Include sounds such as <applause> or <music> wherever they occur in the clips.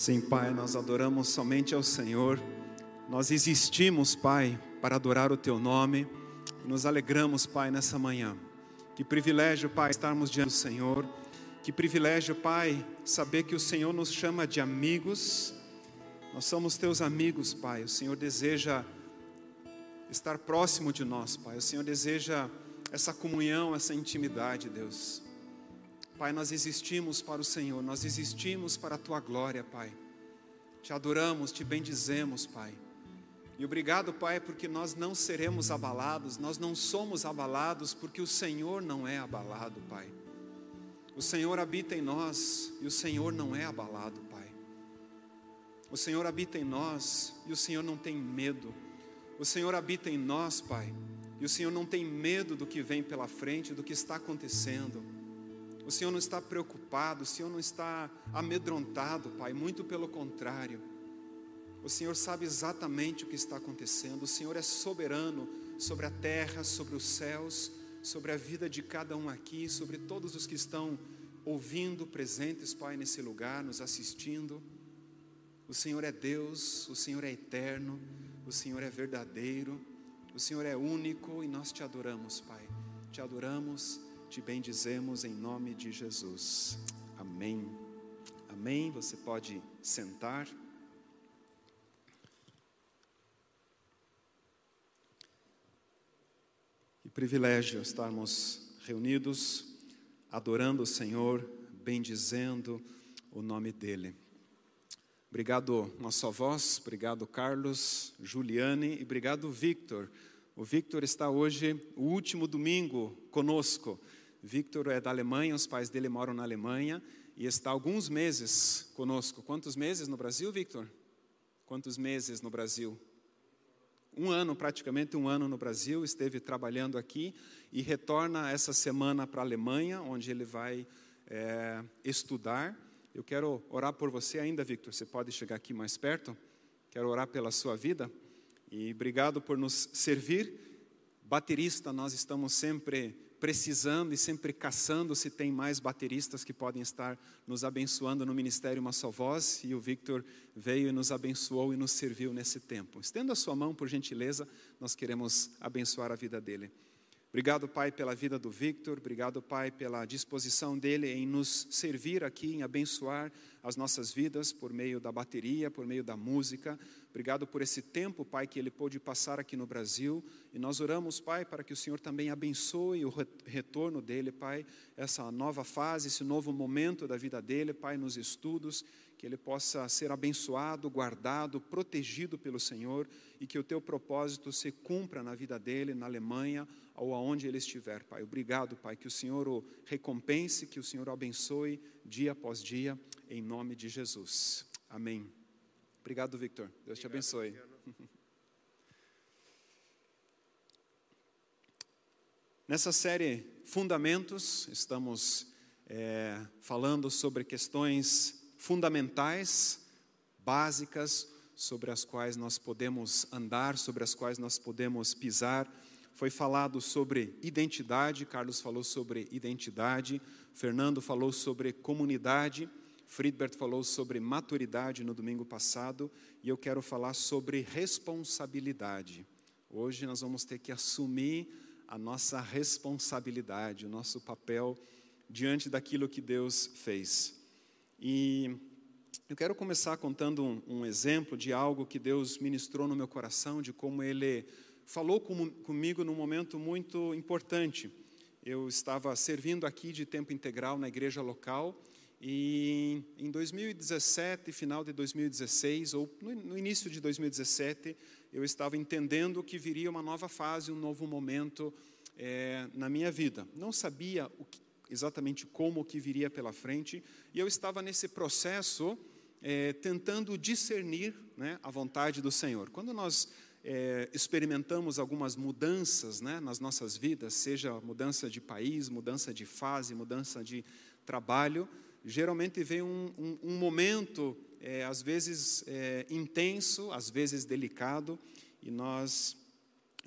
Sim, Pai, nós adoramos somente ao Senhor. Nós existimos, Pai, para adorar o Teu nome. Nos alegramos, Pai, nessa manhã. Que privilégio, Pai, estarmos diante do Senhor. Que privilégio, Pai, saber que o Senhor nos chama de amigos. Nós somos Teus amigos, Pai. O Senhor deseja estar próximo de nós, Pai. O Senhor deseja essa comunhão, essa intimidade, Deus. Pai, nós existimos para o Senhor, nós existimos para a tua glória, Pai. Te adoramos, te bendizemos, Pai. E obrigado, Pai, porque nós não seremos abalados, nós não somos abalados, porque o Senhor não é abalado, Pai. O Senhor habita em nós e o Senhor não é abalado, Pai. O Senhor habita em nós e o Senhor não tem medo. O Senhor habita em nós, Pai, e o Senhor não tem medo do que vem pela frente, do que está acontecendo. O Senhor não está preocupado, o Senhor não está amedrontado, Pai, muito pelo contrário. O Senhor sabe exatamente o que está acontecendo, o Senhor é soberano sobre a terra, sobre os céus, sobre a vida de cada um aqui, sobre todos os que estão ouvindo, presentes, Pai, nesse lugar, nos assistindo. O Senhor é Deus, o Senhor é eterno, o Senhor é verdadeiro. O Senhor é único e nós te adoramos, Pai. Te adoramos, te bendizemos em nome de Jesus. Amém. Amém. Você pode sentar. Que privilégio estarmos reunidos, adorando o Senhor, bendizendo o nome dEle. Obrigado, nossa voz, obrigado, Carlos, Juliane e obrigado, Victor. O Victor está hoje, o último domingo, conosco. Victor é da Alemanha, os pais dele moram na Alemanha e está alguns meses conosco. Quantos meses no Brasil, Victor? Quantos meses no Brasil? Um ano, praticamente um ano no Brasil, esteve trabalhando aqui e retorna essa semana para a Alemanha, onde ele vai é, estudar. Eu quero orar por você ainda, Victor. Você pode chegar aqui mais perto? Quero orar pela sua vida. E obrigado por nos servir. Baterista, nós estamos sempre precisando e sempre caçando se tem mais bateristas que podem estar nos abençoando no Ministério Uma Só Voz. E o Victor veio e nos abençoou e nos serviu nesse tempo. Estenda a sua mão, por gentileza, nós queremos abençoar a vida dele. Obrigado, Pai, pela vida do Victor. Obrigado, Pai, pela disposição dele em nos servir aqui, em abençoar as nossas vidas por meio da bateria, por meio da música. Obrigado por esse tempo, Pai, que ele pôde passar aqui no Brasil. E nós oramos, Pai, para que o Senhor também abençoe o retorno dele, Pai, essa nova fase, esse novo momento da vida dele, Pai, nos estudos que ele possa ser abençoado, guardado, protegido pelo Senhor e que o teu propósito se cumpra na vida dele, na Alemanha ou aonde ele estiver, Pai. Obrigado, Pai, que o Senhor o recompense, que o Senhor o abençoe dia após dia, em nome de Jesus. Amém. Obrigado, Victor. Deus te abençoe. <laughs> Nessa série Fundamentos, estamos é, falando sobre questões fundamentais, básicas, sobre as quais nós podemos andar, sobre as quais nós podemos pisar. Foi falado sobre identidade, Carlos falou sobre identidade, Fernando falou sobre comunidade, Friedbert falou sobre maturidade no domingo passado, e eu quero falar sobre responsabilidade. Hoje nós vamos ter que assumir a nossa responsabilidade, o nosso papel diante daquilo que Deus fez. E eu quero começar contando um, um, exemplo de algo que Deus ministrou no meu coração, de como Ele falou com, comigo num momento muito importante. Eu estava servindo aqui de tempo integral na igreja local e em 2017, final de 2016, ou no, início de 2017, eu estava entendendo que viria uma nova fase, um novo momento é, na minha vida. Não sabia o que, exatamente como que viria pela frente, e eu estava nesse processo é, tentando discernir né, a vontade do Senhor. Quando nós é, experimentamos algumas mudanças né, nas nossas vidas, seja mudança de país, mudança de fase, mudança de trabalho, geralmente vem um, um, um momento, é, às vezes é, intenso, às vezes delicado, e nós,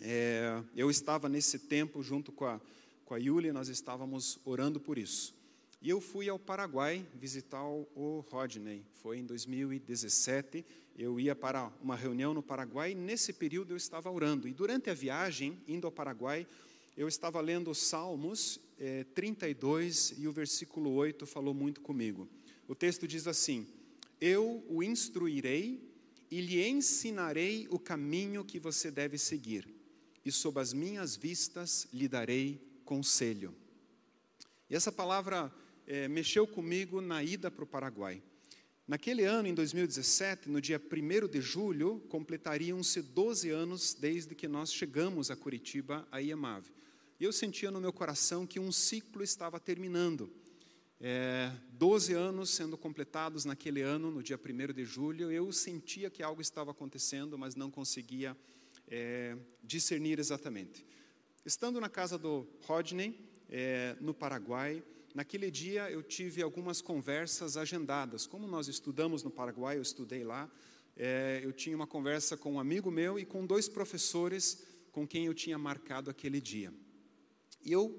é, eu estava nesse tempo junto com a com a Yulia, nós estávamos orando por isso. E eu fui ao Paraguai visitar o Rodney. Foi em 2017. Eu ia para uma reunião no Paraguai e nesse período eu estava orando. E durante a viagem, indo ao Paraguai, eu estava lendo os Salmos eh, 32 e o versículo 8 falou muito comigo. O texto diz assim: Eu o instruirei e lhe ensinarei o caminho que você deve seguir, e sob as minhas vistas lhe darei conselho. E essa palavra é, mexeu comigo na ida para o Paraguai. Naquele ano, em 2017, no dia 1 de julho, completariam-se 12 anos desde que nós chegamos a Curitiba, a IEMAV. E eu sentia no meu coração que um ciclo estava terminando é, 12 anos sendo completados naquele ano, no dia 1 de julho, eu sentia que algo estava acontecendo, mas não conseguia é, discernir exatamente. Estando na casa do Rodney, é, no Paraguai, naquele dia eu tive algumas conversas agendadas. Como nós estudamos no Paraguai, eu estudei lá, é, eu tinha uma conversa com um amigo meu e com dois professores com quem eu tinha marcado aquele dia. E eu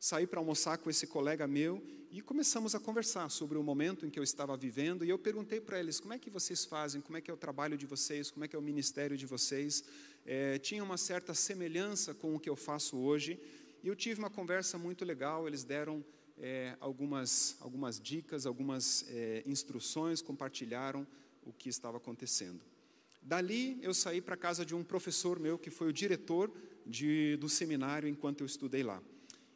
saí para almoçar com esse colega meu e começamos a conversar sobre o momento em que eu estava vivendo, e eu perguntei para eles, como é que vocês fazem, como é que é o trabalho de vocês, como é que é o ministério de vocês, é, tinha uma certa semelhança com o que eu faço hoje, e eu tive uma conversa muito legal, eles deram é, algumas, algumas dicas, algumas é, instruções, compartilharam o que estava acontecendo. Dali eu saí para casa de um professor meu, que foi o diretor de, do seminário enquanto eu estudei lá.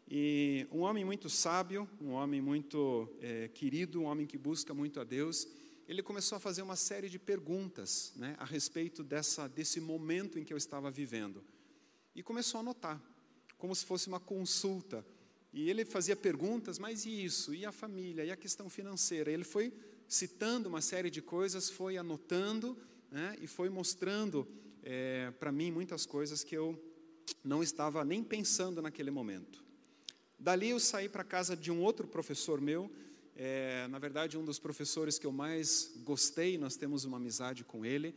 E um homem muito sábio, um homem muito é, querido, um homem que busca muito a Deus, ele começou a fazer uma série de perguntas né, a respeito dessa, desse momento em que eu estava vivendo. E começou a anotar, como se fosse uma consulta. E ele fazia perguntas, mas e isso? E a família? E a questão financeira? Ele foi citando uma série de coisas, foi anotando né, e foi mostrando é, para mim muitas coisas que eu não estava nem pensando naquele momento. Dali eu saí para casa de um outro professor meu, é, na verdade um dos professores que eu mais gostei, nós temos uma amizade com ele,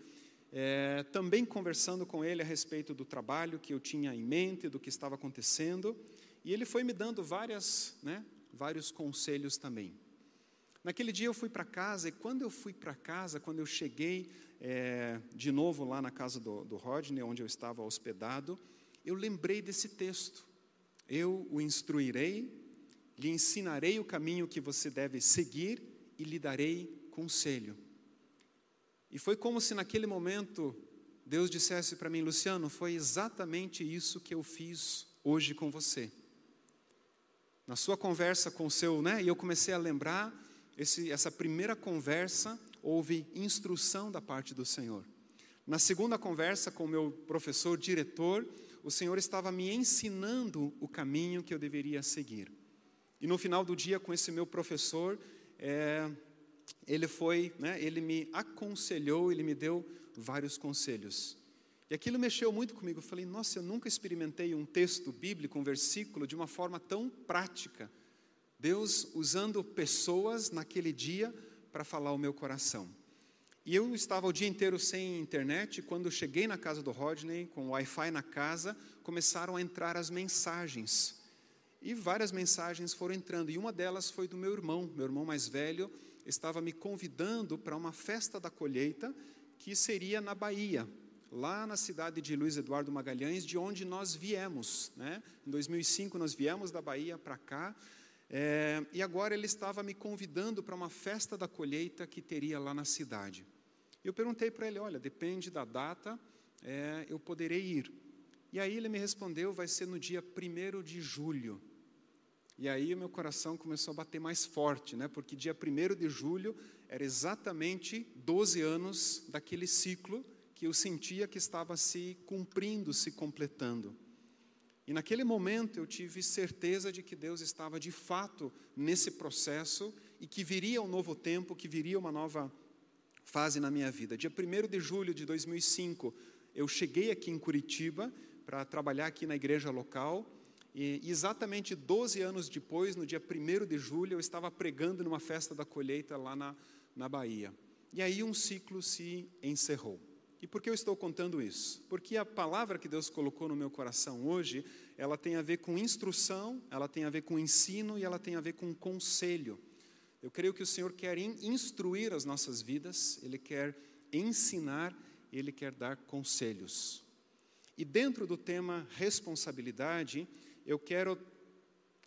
é, também conversando com ele a respeito do trabalho que eu tinha em mente, do que estava acontecendo, e ele foi me dando várias, né, vários conselhos também. Naquele dia eu fui para casa, e quando eu fui para casa, quando eu cheguei é, de novo lá na casa do, do Rodney, onde eu estava hospedado, eu lembrei desse texto. Eu o instruirei, lhe ensinarei o caminho que você deve seguir e lhe darei conselho. E foi como se naquele momento Deus dissesse para mim, Luciano, foi exatamente isso que eu fiz hoje com você. Na sua conversa com o seu, né? E eu comecei a lembrar esse, essa primeira conversa houve instrução da parte do Senhor. Na segunda conversa com o meu professor diretor, o Senhor estava me ensinando o caminho que eu deveria seguir. E no final do dia, com esse meu professor, é, ele foi, né, ele me aconselhou, ele me deu vários conselhos. E aquilo mexeu muito comigo. Eu falei, nossa, eu nunca experimentei um texto bíblico, um versículo, de uma forma tão prática. Deus usando pessoas naquele dia para falar o meu coração. E eu estava o dia inteiro sem internet, quando cheguei na casa do Rodney, com Wi-Fi na casa, começaram a entrar as mensagens. E várias mensagens foram entrando, e uma delas foi do meu irmão, meu irmão mais velho, estava me convidando para uma festa da colheita, que seria na Bahia, lá na cidade de Luiz Eduardo Magalhães, de onde nós viemos. Né? Em 2005 nós viemos da Bahia para cá, é, e agora ele estava me convidando para uma festa da colheita que teria lá na cidade. Eu perguntei para ele: olha, depende da data, é, eu poderei ir. E aí ele me respondeu: vai ser no dia 1 de julho. E aí o meu coração começou a bater mais forte, né? porque dia 1 de julho era exatamente 12 anos daquele ciclo que eu sentia que estava se cumprindo, se completando. E naquele momento eu tive certeza de que Deus estava de fato nesse processo e que viria um novo tempo, que viria uma nova fase na minha vida. Dia 1 de julho de 2005, eu cheguei aqui em Curitiba para trabalhar aqui na igreja local. E exatamente 12 anos depois, no dia 1 de julho, eu estava pregando numa festa da colheita lá na, na Bahia. E aí um ciclo se encerrou. E por que eu estou contando isso? Porque a palavra que Deus colocou no meu coração hoje, ela tem a ver com instrução, ela tem a ver com ensino e ela tem a ver com conselho. Eu creio que o Senhor quer instruir as nossas vidas, Ele quer ensinar, Ele quer dar conselhos. E dentro do tema responsabilidade, eu quero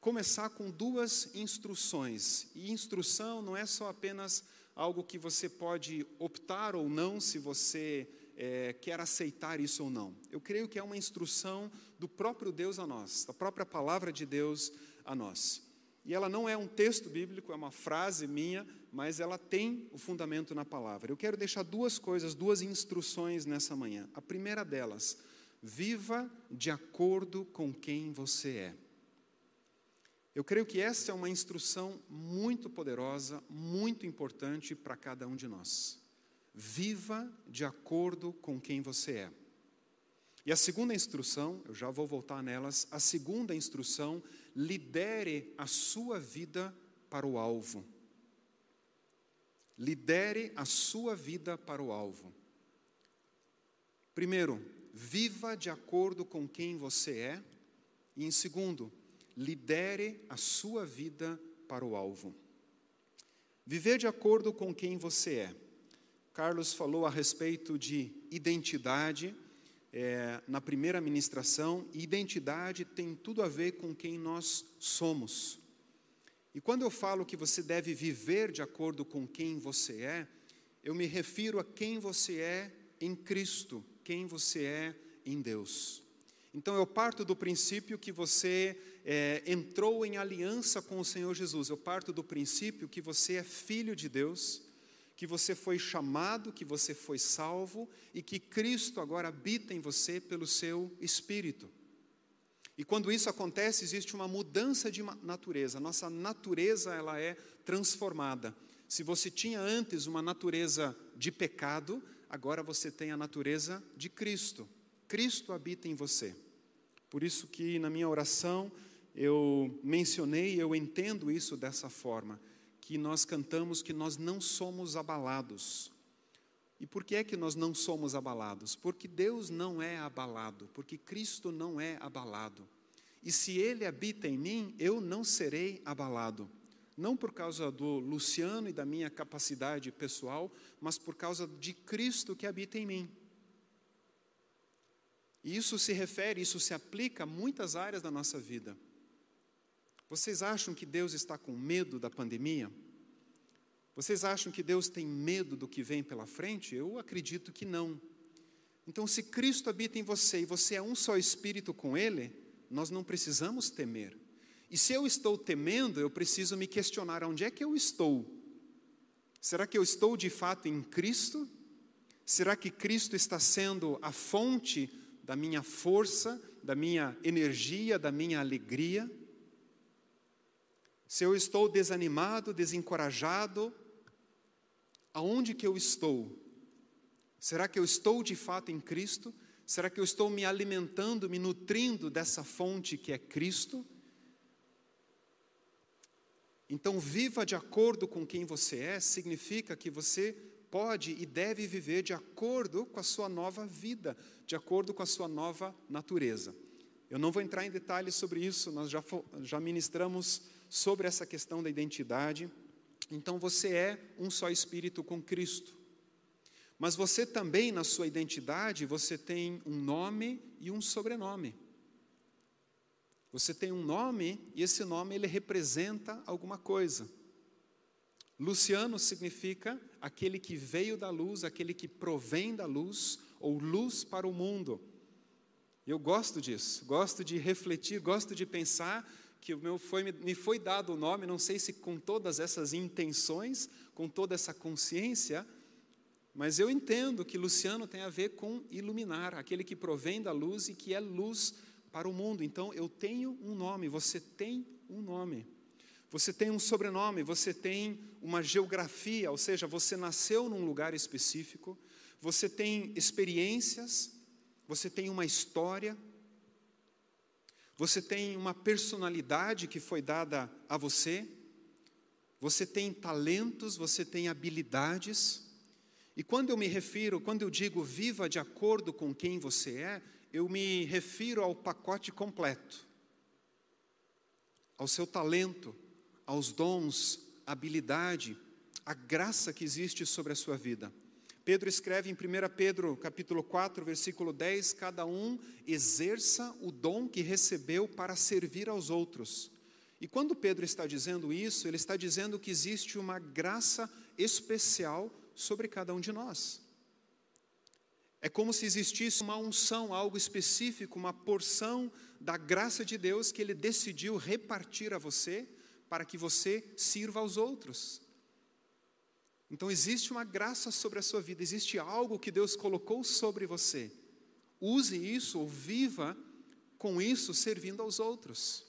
começar com duas instruções. E instrução não é só apenas algo que você pode optar ou não se você é, quer aceitar isso ou não. Eu creio que é uma instrução do próprio Deus a nós, da própria palavra de Deus a nós. E ela não é um texto bíblico, é uma frase minha, mas ela tem o fundamento na palavra. Eu quero deixar duas coisas, duas instruções nessa manhã. A primeira delas, viva de acordo com quem você é. Eu creio que essa é uma instrução muito poderosa, muito importante para cada um de nós. Viva de acordo com quem você é. E a segunda instrução, eu já vou voltar nelas, a segunda instrução, lidere a sua vida para o alvo. Lidere a sua vida para o alvo. Primeiro, viva de acordo com quem você é. E em segundo, lidere a sua vida para o alvo. Viver de acordo com quem você é. Carlos falou a respeito de identidade é, na primeira ministração, identidade tem tudo a ver com quem nós somos. E quando eu falo que você deve viver de acordo com quem você é, eu me refiro a quem você é em Cristo, quem você é em Deus. Então eu parto do princípio que você é, entrou em aliança com o Senhor Jesus. Eu parto do princípio que você é filho de Deus, que você foi chamado, que você foi salvo e que Cristo agora habita em você pelo seu Espírito. E quando isso acontece, existe uma mudança de natureza. Nossa natureza ela é transformada. Se você tinha antes uma natureza de pecado, agora você tem a natureza de Cristo. Cristo habita em você. Por isso que na minha oração eu mencionei, eu entendo isso dessa forma, que nós cantamos que nós não somos abalados. E por que é que nós não somos abalados? Porque Deus não é abalado, porque Cristo não é abalado. E se Ele habita em mim, eu não serei abalado. Não por causa do Luciano e da minha capacidade pessoal, mas por causa de Cristo que habita em mim. E isso se refere, isso se aplica a muitas áreas da nossa vida. Vocês acham que Deus está com medo da pandemia? Vocês acham que Deus tem medo do que vem pela frente? Eu acredito que não. Então, se Cristo habita em você e você é um só espírito com Ele, nós não precisamos temer. E se eu estou temendo, eu preciso me questionar: onde é que eu estou? Será que eu estou de fato em Cristo? Será que Cristo está sendo a fonte da minha força, da minha energia, da minha alegria. Se eu estou desanimado, desencorajado, aonde que eu estou? Será que eu estou de fato em Cristo? Será que eu estou me alimentando, me nutrindo dessa fonte que é Cristo? Então, viva de acordo com quem você é, significa que você pode e deve viver de acordo com a sua nova vida, de acordo com a sua nova natureza. Eu não vou entrar em detalhes sobre isso, nós já, já ministramos sobre essa questão da identidade. Então você é um só espírito com Cristo. Mas você também, na sua identidade, você tem um nome e um sobrenome. Você tem um nome e esse nome ele representa alguma coisa. Luciano significa aquele que veio da luz, aquele que provém da luz, ou luz para o mundo. Eu gosto disso, gosto de refletir, gosto de pensar que meu foi, me foi dado o nome, não sei se com todas essas intenções, com toda essa consciência, mas eu entendo que Luciano tem a ver com iluminar, aquele que provém da luz e que é luz para o mundo. Então eu tenho um nome, você tem um nome. Você tem um sobrenome, você tem uma geografia, ou seja, você nasceu num lugar específico, você tem experiências, você tem uma história, você tem uma personalidade que foi dada a você, você tem talentos, você tem habilidades, E quando eu me refiro, quando eu digo viva de acordo com quem você é, eu me refiro ao pacote completo, ao seu talento, aos dons, habilidade, a graça que existe sobre a sua vida. Pedro escreve em 1 Pedro, capítulo 4, versículo 10, cada um exerça o dom que recebeu para servir aos outros. E quando Pedro está dizendo isso, ele está dizendo que existe uma graça especial sobre cada um de nós. É como se existisse uma unção, algo específico, uma porção da graça de Deus que Ele decidiu repartir a você para que você sirva aos outros. Então existe uma graça sobre a sua vida, existe algo que Deus colocou sobre você. Use isso ou viva com isso servindo aos outros.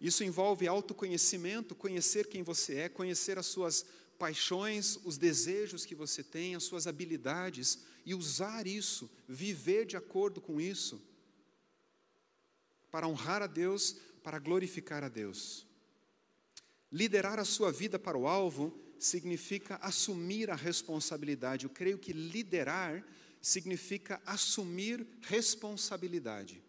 Isso envolve autoconhecimento, conhecer quem você é, conhecer as suas paixões, os desejos que você tem, as suas habilidades e usar isso, viver de acordo com isso, para honrar a Deus, para glorificar a Deus. Liderar a sua vida para o alvo significa assumir a responsabilidade. Eu creio que liderar significa assumir responsabilidade.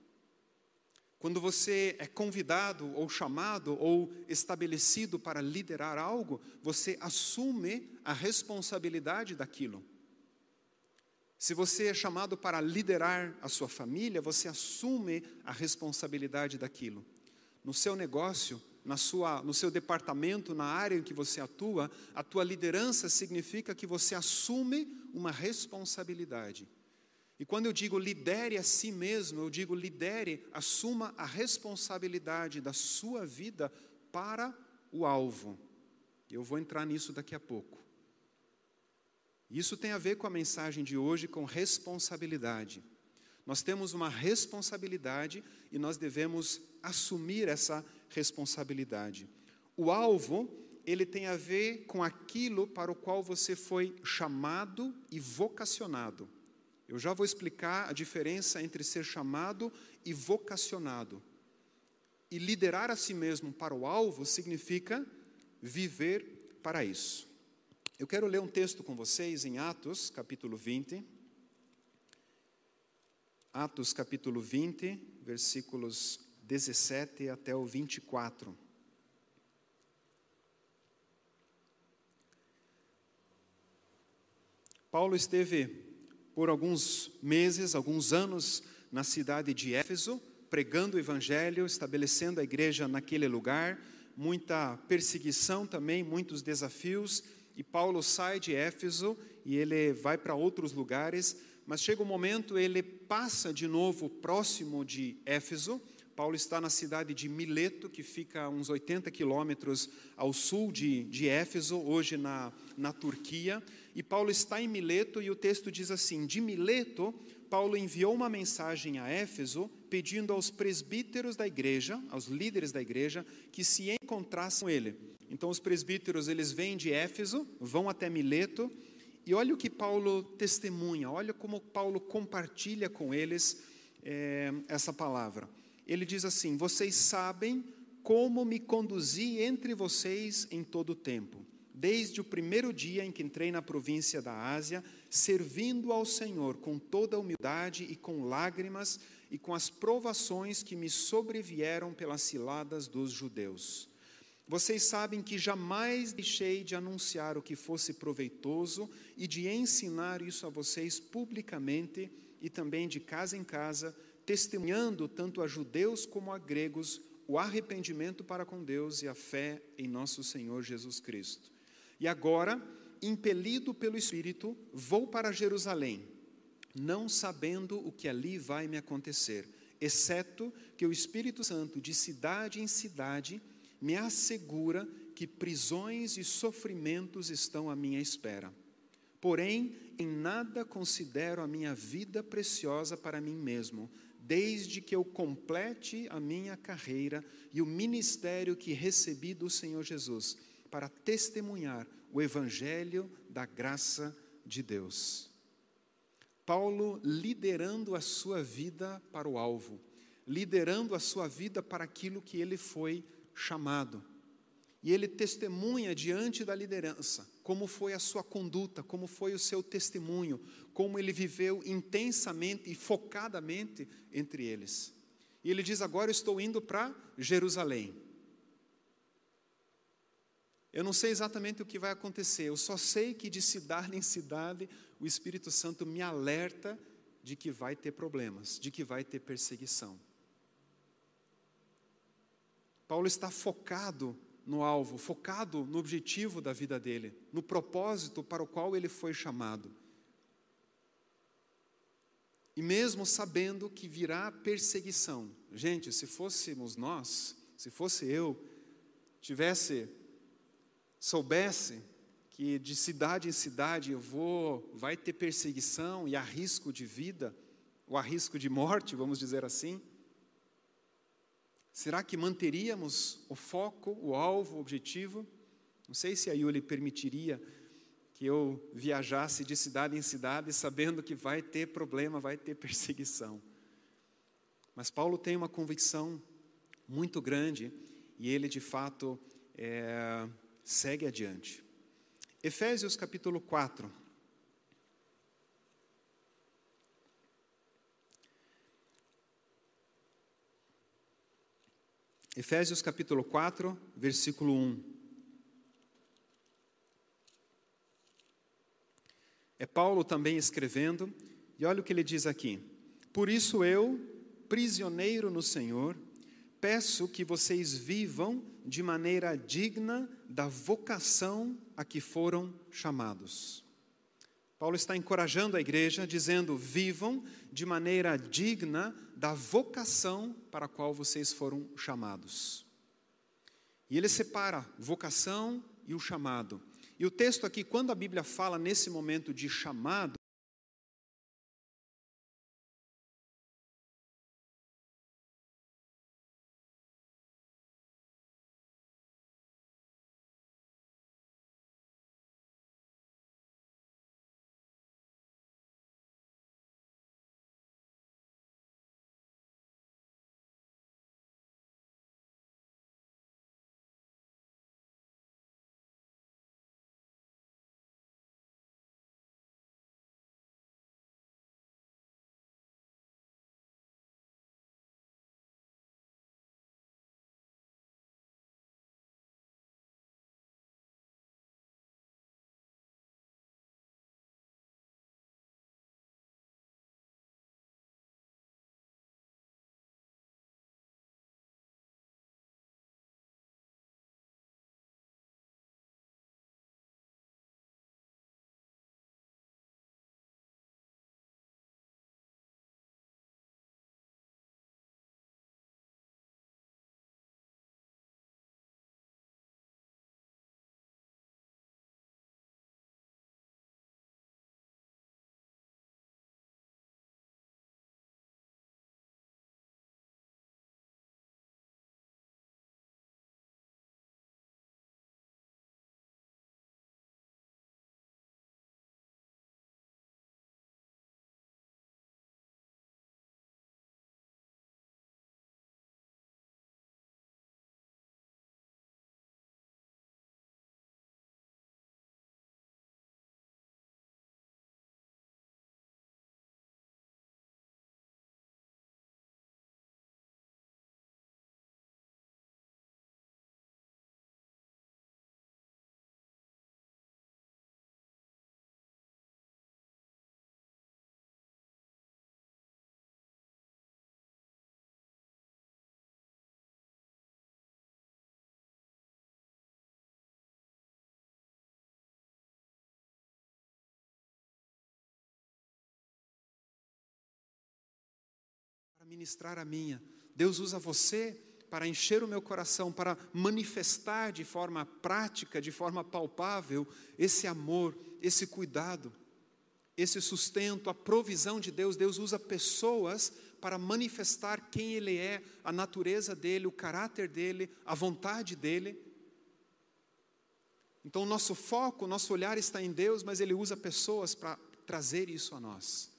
Quando você é convidado ou chamado ou estabelecido para liderar algo, você assume a responsabilidade daquilo. Se você é chamado para liderar a sua família, você assume a responsabilidade daquilo. No seu negócio, na sua, no seu departamento, na área em que você atua, a tua liderança significa que você assume uma responsabilidade. E quando eu digo lidere a si mesmo, eu digo lidere, assuma a responsabilidade da sua vida para o alvo. Eu vou entrar nisso daqui a pouco. Isso tem a ver com a mensagem de hoje, com responsabilidade. Nós temos uma responsabilidade e nós devemos assumir essa responsabilidade. O alvo, ele tem a ver com aquilo para o qual você foi chamado e vocacionado. Eu já vou explicar a diferença entre ser chamado e vocacionado. E liderar a si mesmo para o alvo significa viver para isso. Eu quero ler um texto com vocês em Atos, capítulo 20. Atos, capítulo 20, versículos 17 até o 24. Paulo esteve por alguns meses, alguns anos, na cidade de Éfeso, pregando o evangelho, estabelecendo a igreja naquele lugar, muita perseguição também, muitos desafios, e Paulo sai de Éfeso e ele vai para outros lugares, mas chega um momento ele passa de novo próximo de Éfeso. Paulo está na cidade de Mileto, que fica a uns 80 quilômetros ao sul de, de Éfeso, hoje na, na Turquia. E Paulo está em Mileto, e o texto diz assim: De Mileto, Paulo enviou uma mensagem a Éfeso, pedindo aos presbíteros da igreja, aos líderes da igreja, que se encontrassem com ele. Então, os presbíteros eles vêm de Éfeso, vão até Mileto, e olha o que Paulo testemunha, olha como Paulo compartilha com eles é, essa palavra. Ele diz assim: Vocês sabem como me conduzi entre vocês em todo o tempo desde o primeiro dia em que entrei na província da Ásia, servindo ao Senhor com toda humildade e com lágrimas e com as provações que me sobrevieram pelas ciladas dos judeus. Vocês sabem que jamais deixei de anunciar o que fosse proveitoso e de ensinar isso a vocês publicamente e também de casa em casa, testemunhando tanto a judeus como a gregos o arrependimento para com Deus e a fé em nosso Senhor Jesus Cristo. E agora, impelido pelo Espírito, vou para Jerusalém, não sabendo o que ali vai me acontecer, exceto que o Espírito Santo, de cidade em cidade, me assegura que prisões e sofrimentos estão à minha espera. Porém, em nada considero a minha vida preciosa para mim mesmo, desde que eu complete a minha carreira e o ministério que recebi do Senhor Jesus para testemunhar o evangelho da graça de Deus. Paulo liderando a sua vida para o alvo, liderando a sua vida para aquilo que ele foi chamado. E ele testemunha diante da liderança como foi a sua conduta, como foi o seu testemunho, como ele viveu intensamente e focadamente entre eles. E ele diz: Agora estou indo para Jerusalém. Eu não sei exatamente o que vai acontecer, eu só sei que de cidade em cidade o Espírito Santo me alerta de que vai ter problemas, de que vai ter perseguição. Paulo está focado no alvo, focado no objetivo da vida dele, no propósito para o qual ele foi chamado. E mesmo sabendo que virá perseguição, gente, se fôssemos nós, se fosse eu, tivesse, soubesse que de cidade em cidade eu vou, vai ter perseguição e há risco de vida, ou há risco de morte, vamos dizer assim, Será que manteríamos o foco, o alvo, o objetivo? Não sei se a Yuli permitiria que eu viajasse de cidade em cidade sabendo que vai ter problema, vai ter <laughs> perseguição. Mas Paulo tem uma convicção muito grande e ele de fato é, segue adiante. Efésios capítulo 4. Efésios capítulo 4, versículo 1. É Paulo também escrevendo, e olha o que ele diz aqui: Por isso eu, prisioneiro no Senhor, peço que vocês vivam de maneira digna da vocação a que foram chamados. Paulo está encorajando a igreja, dizendo: vivam de maneira digna da vocação para a qual vocês foram chamados. E ele separa vocação e o chamado. E o texto aqui, quando a Bíblia fala nesse momento de chamado, ministrar a minha. Deus usa você para encher o meu coração, para manifestar de forma prática, de forma palpável, esse amor, esse cuidado, esse sustento, a provisão de Deus. Deus usa pessoas para manifestar quem Ele é, a natureza dele, o caráter dele, a vontade dele. Então, nosso foco, nosso olhar está em Deus, mas Ele usa pessoas para trazer isso a nós.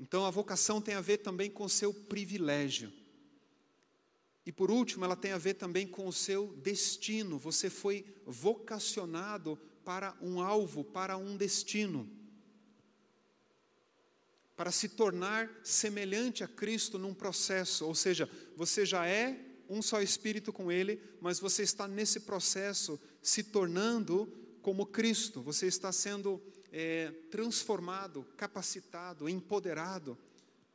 Então a vocação tem a ver também com o seu privilégio. E por último, ela tem a ver também com o seu destino. Você foi vocacionado para um alvo, para um destino. Para se tornar semelhante a Cristo num processo, ou seja, você já é um só espírito com Ele, mas você está nesse processo se tornando como Cristo, você está sendo é, transformado, capacitado, empoderado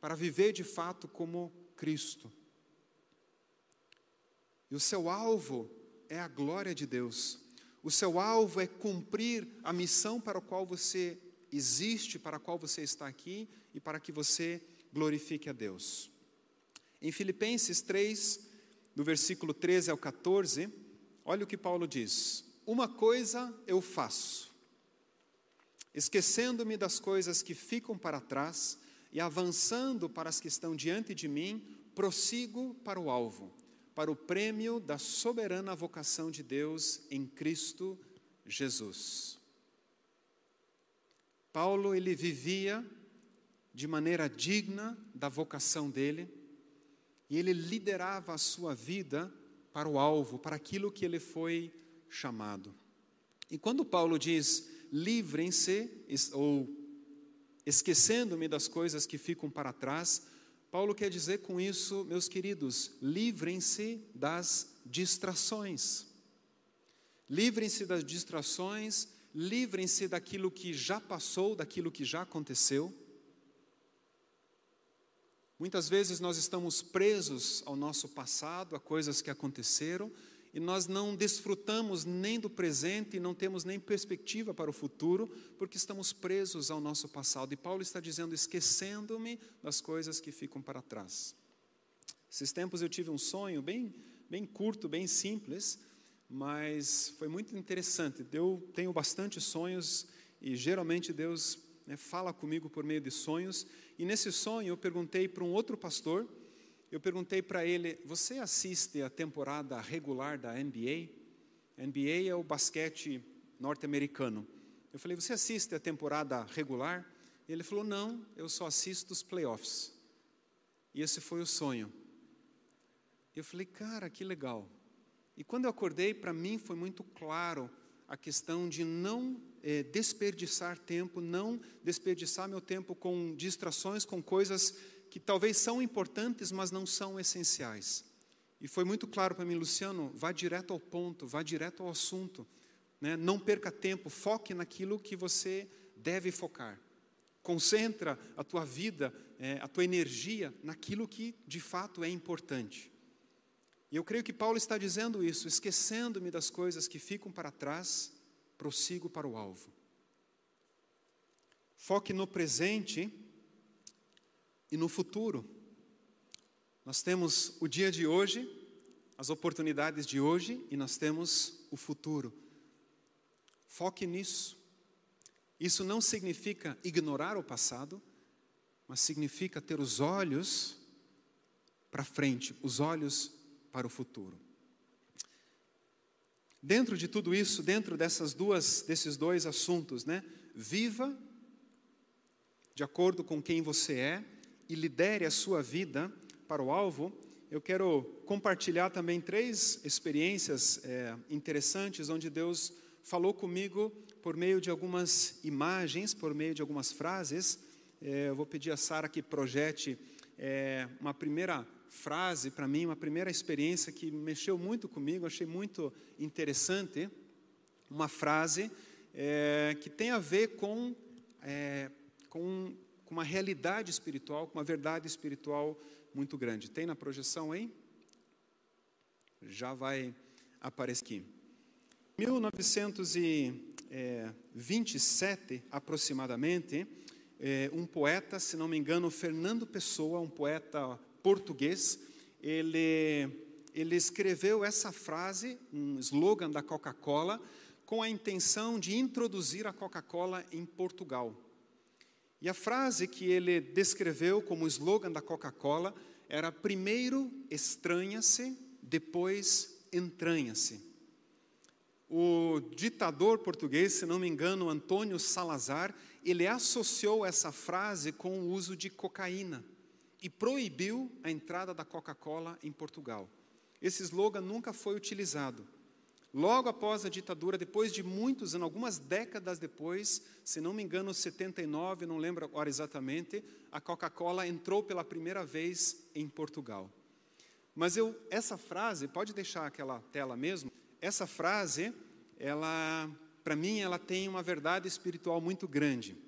para viver de fato como Cristo. E o seu alvo é a glória de Deus. O seu alvo é cumprir a missão para a qual você existe, para a qual você está aqui e para que você glorifique a Deus. Em Filipenses 3, do versículo 13 ao 14, olha o que Paulo diz: Uma coisa eu faço, esquecendo-me das coisas que ficam para trás e avançando para as que estão diante de mim, prossigo para o alvo para o prêmio da soberana vocação de Deus em Cristo Jesus. Paulo ele vivia de maneira digna da vocação dele e ele liderava a sua vida para o alvo, para aquilo que ele foi chamado. E quando Paulo diz livrem-se ou esquecendo-me das coisas que ficam para trás, Paulo quer dizer com isso, meus queridos, livrem-se das distrações. Livrem-se das distrações, livrem-se daquilo que já passou, daquilo que já aconteceu. Muitas vezes nós estamos presos ao nosso passado, a coisas que aconteceram, e nós não desfrutamos nem do presente e não temos nem perspectiva para o futuro, porque estamos presos ao nosso passado. E Paulo está dizendo: esquecendo-me das coisas que ficam para trás. Esses tempos eu tive um sonho bem, bem curto, bem simples, mas foi muito interessante. Eu tenho bastante sonhos e geralmente Deus né, fala comigo por meio de sonhos. E nesse sonho eu perguntei para um outro pastor eu perguntei para ele: Você assiste a temporada regular da NBA? NBA é o basquete norte-americano. Eu falei: Você assiste a temporada regular? E ele falou: Não, eu só assisto os playoffs. E esse foi o sonho. Eu falei: Cara, que legal. E quando eu acordei, para mim foi muito claro a questão de não é, desperdiçar tempo, não desperdiçar meu tempo com distrações, com coisas que talvez são importantes, mas não são essenciais. E foi muito claro para mim, Luciano, vá direto ao ponto, vá direto ao assunto. Né? Não perca tempo, foque naquilo que você deve focar. Concentra a tua vida, é, a tua energia naquilo que de fato é importante. E eu creio que Paulo está dizendo isso, esquecendo-me das coisas que ficam para trás, prossigo para o alvo. Foque no presente e no futuro. Nós temos o dia de hoje, as oportunidades de hoje e nós temos o futuro. Foque nisso. Isso não significa ignorar o passado, mas significa ter os olhos para frente, os olhos para o futuro. Dentro de tudo isso, dentro dessas duas, desses dois assuntos, né? Viva de acordo com quem você é e lidere a sua vida para o alvo, eu quero compartilhar também três experiências é, interessantes onde Deus falou comigo por meio de algumas imagens, por meio de algumas frases. É, eu vou pedir a Sara que projete é, uma primeira frase para mim, uma primeira experiência que mexeu muito comigo, achei muito interessante. Uma frase é, que tem a ver com, é, com com uma realidade espiritual, com uma verdade espiritual muito grande. Tem na projeção aí? Já vai aparecer aqui. 1927, aproximadamente, é, um poeta, se não me engano, Fernando Pessoa, um poeta português, ele, ele escreveu essa frase, um slogan da Coca-Cola, com a intenção de introduzir a Coca-Cola em Portugal. E a frase que ele descreveu como slogan da Coca-Cola era: primeiro estranha-se, depois entranha-se. O ditador português, se não me engano, Antônio Salazar, ele associou essa frase com o uso de cocaína e proibiu a entrada da Coca-Cola em Portugal. esse slogan nunca foi utilizado. Logo após a ditadura, depois de muitos anos, algumas décadas depois, se não me engano, 79, não lembro agora exatamente, a Coca-Cola entrou pela primeira vez em Portugal. Mas eu, essa frase, pode deixar aquela tela mesmo? Essa frase, ela, para mim, ela tem uma verdade espiritual muito grande.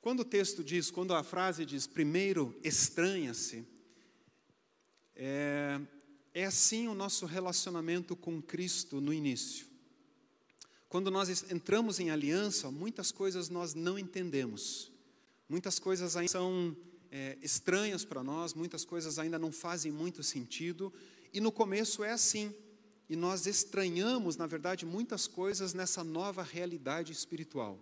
Quando o texto diz, quando a frase diz, primeiro estranha-se, é, é assim o nosso relacionamento com Cristo no início. Quando nós entramos em aliança, muitas coisas nós não entendemos, muitas coisas ainda são é, estranhas para nós, muitas coisas ainda não fazem muito sentido, e no começo é assim, e nós estranhamos, na verdade, muitas coisas nessa nova realidade espiritual.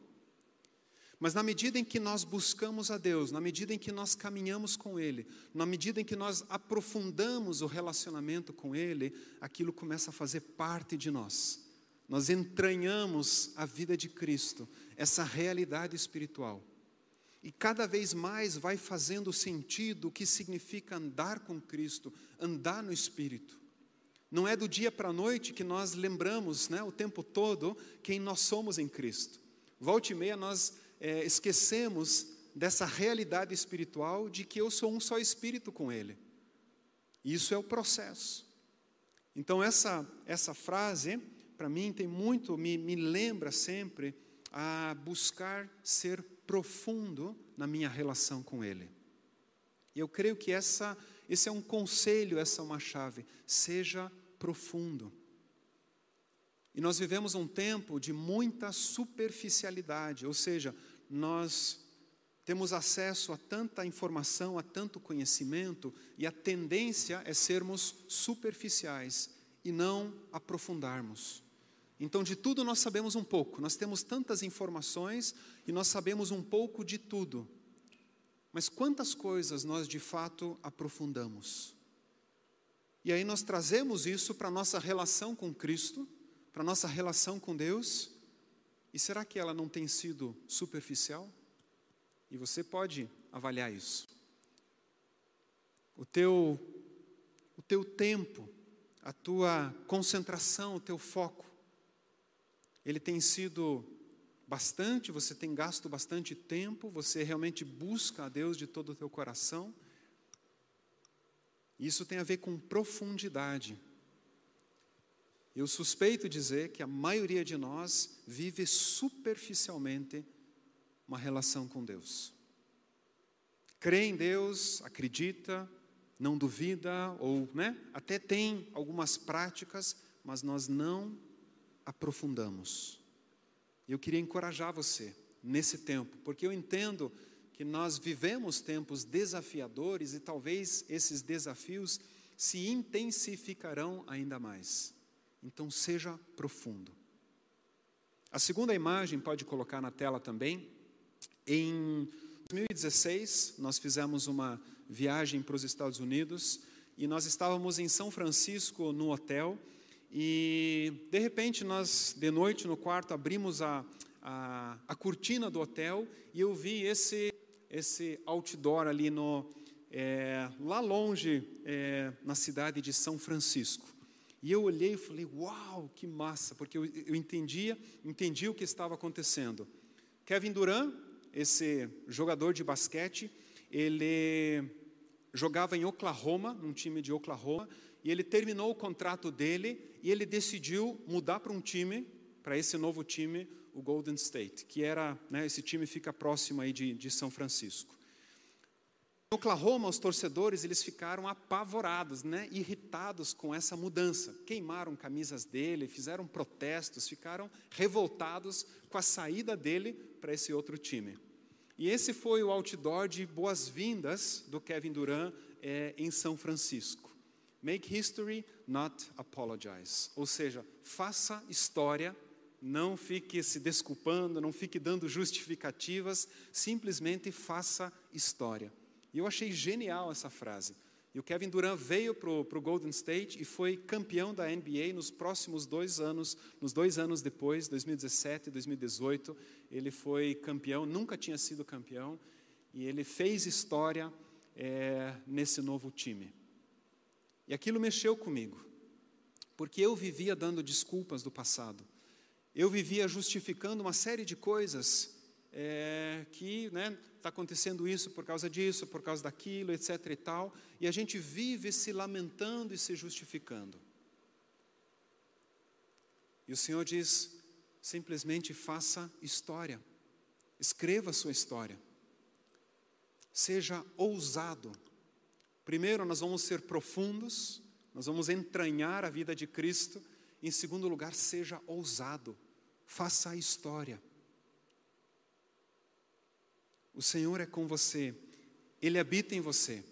Mas na medida em que nós buscamos a Deus, na medida em que nós caminhamos com Ele, na medida em que nós aprofundamos o relacionamento com Ele, aquilo começa a fazer parte de nós. Nós entranhamos a vida de Cristo, essa realidade espiritual. E cada vez mais vai fazendo sentido o que significa andar com Cristo, andar no Espírito. Não é do dia para a noite que nós lembramos né, o tempo todo quem nós somos em Cristo. Volte e meia nós é, esquecemos dessa realidade espiritual de que eu sou um só espírito com Ele. Isso é o processo. Então, essa, essa frase, para mim, tem muito, me, me lembra sempre a buscar ser profundo na minha relação com Ele. E eu creio que essa, esse é um conselho, essa é uma chave. Seja profundo. E nós vivemos um tempo de muita superficialidade, ou seja, nós temos acesso a tanta informação, a tanto conhecimento, e a tendência é sermos superficiais e não aprofundarmos. Então, de tudo nós sabemos um pouco, nós temos tantas informações e nós sabemos um pouco de tudo. Mas quantas coisas nós de fato aprofundamos? E aí nós trazemos isso para a nossa relação com Cristo, para a nossa relação com Deus, e será que ela não tem sido superficial? E você pode avaliar isso. O teu, o teu tempo, a tua concentração, o teu foco, ele tem sido bastante, você tem gasto bastante tempo, você realmente busca a Deus de todo o teu coração. Isso tem a ver com profundidade. Eu suspeito dizer que a maioria de nós vive superficialmente uma relação com Deus. Crê em Deus, acredita, não duvida, ou né, até tem algumas práticas, mas nós não aprofundamos. Eu queria encorajar você nesse tempo, porque eu entendo que nós vivemos tempos desafiadores e talvez esses desafios se intensificarão ainda mais. Então seja profundo. A segunda imagem pode colocar na tela também. Em 2016, nós fizemos uma viagem para os Estados Unidos e nós estávamos em São Francisco no hotel e de repente nós de noite no quarto abrimos a, a, a cortina do hotel e eu vi esse esse outdoor ali no é, lá longe é, na cidade de São Francisco e eu olhei e falei, uau, que massa, porque eu, eu entendia, entendi o que estava acontecendo. Kevin Durant, esse jogador de basquete, ele jogava em Oklahoma, num time de Oklahoma, e ele terminou o contrato dele e ele decidiu mudar para um time, para esse novo time, o Golden State, que era, né, esse time fica próximo aí de, de São Francisco. Em Oklahoma, os torcedores eles ficaram apavorados, né, irritados com essa mudança. Queimaram camisas dele, fizeram protestos, ficaram revoltados com a saída dele para esse outro time. E esse foi o outdoor de boas-vindas do Kevin Durant é, em São Francisco. Make history, not apologize. Ou seja, faça história, não fique se desculpando, não fique dando justificativas, simplesmente faça história. E eu achei genial essa frase. E o Kevin Durant veio para o Golden State e foi campeão da NBA nos próximos dois anos, nos dois anos depois, 2017 e 2018, ele foi campeão, nunca tinha sido campeão, e ele fez história é, nesse novo time. E aquilo mexeu comigo, porque eu vivia dando desculpas do passado. Eu vivia justificando uma série de coisas é, que está né, tá acontecendo isso por causa disso, por causa daquilo, etc. e tal, e a gente vive se lamentando e se justificando. E o Senhor diz: simplesmente faça história, escreva a sua história, seja ousado. Primeiro, nós vamos ser profundos, nós vamos entranhar a vida de Cristo. Em segundo lugar, seja ousado, faça a história. O Senhor é com você, Ele habita em você,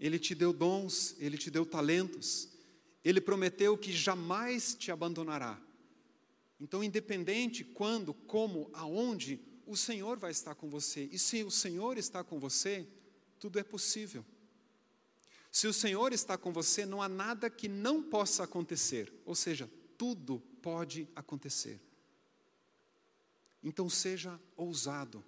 Ele te deu dons, Ele te deu talentos, Ele prometeu que jamais te abandonará. Então, independente quando, como, aonde, o Senhor vai estar com você. E se o Senhor está com você, tudo é possível. Se o Senhor está com você, não há nada que não possa acontecer, ou seja, tudo pode acontecer. Então seja ousado.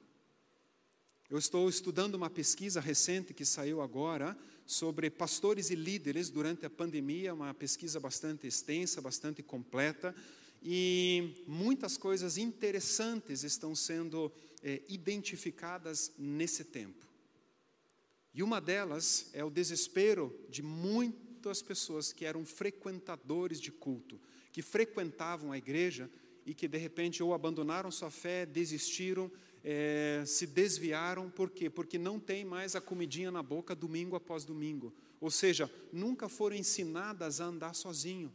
Eu estou estudando uma pesquisa recente que saiu agora sobre pastores e líderes durante a pandemia, uma pesquisa bastante extensa, bastante completa, e muitas coisas interessantes estão sendo é, identificadas nesse tempo. E uma delas é o desespero de muitas pessoas que eram frequentadores de culto, que frequentavam a igreja e que de repente ou abandonaram sua fé, desistiram, é, se desviaram, por quê? Porque não tem mais a comidinha na boca domingo após domingo. Ou seja, nunca foram ensinadas a andar sozinho,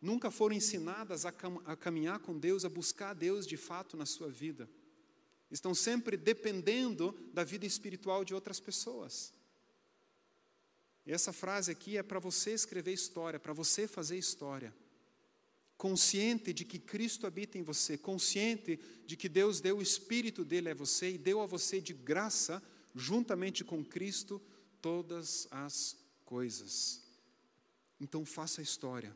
nunca foram ensinadas a, cam a caminhar com Deus, a buscar Deus de fato na sua vida estão sempre dependendo da vida espiritual de outras pessoas. E essa frase aqui é para você escrever história, para você fazer história. Consciente de que Cristo habita em você, consciente de que Deus deu o Espírito dele a você e deu a você de graça, juntamente com Cristo, todas as coisas. Então faça história.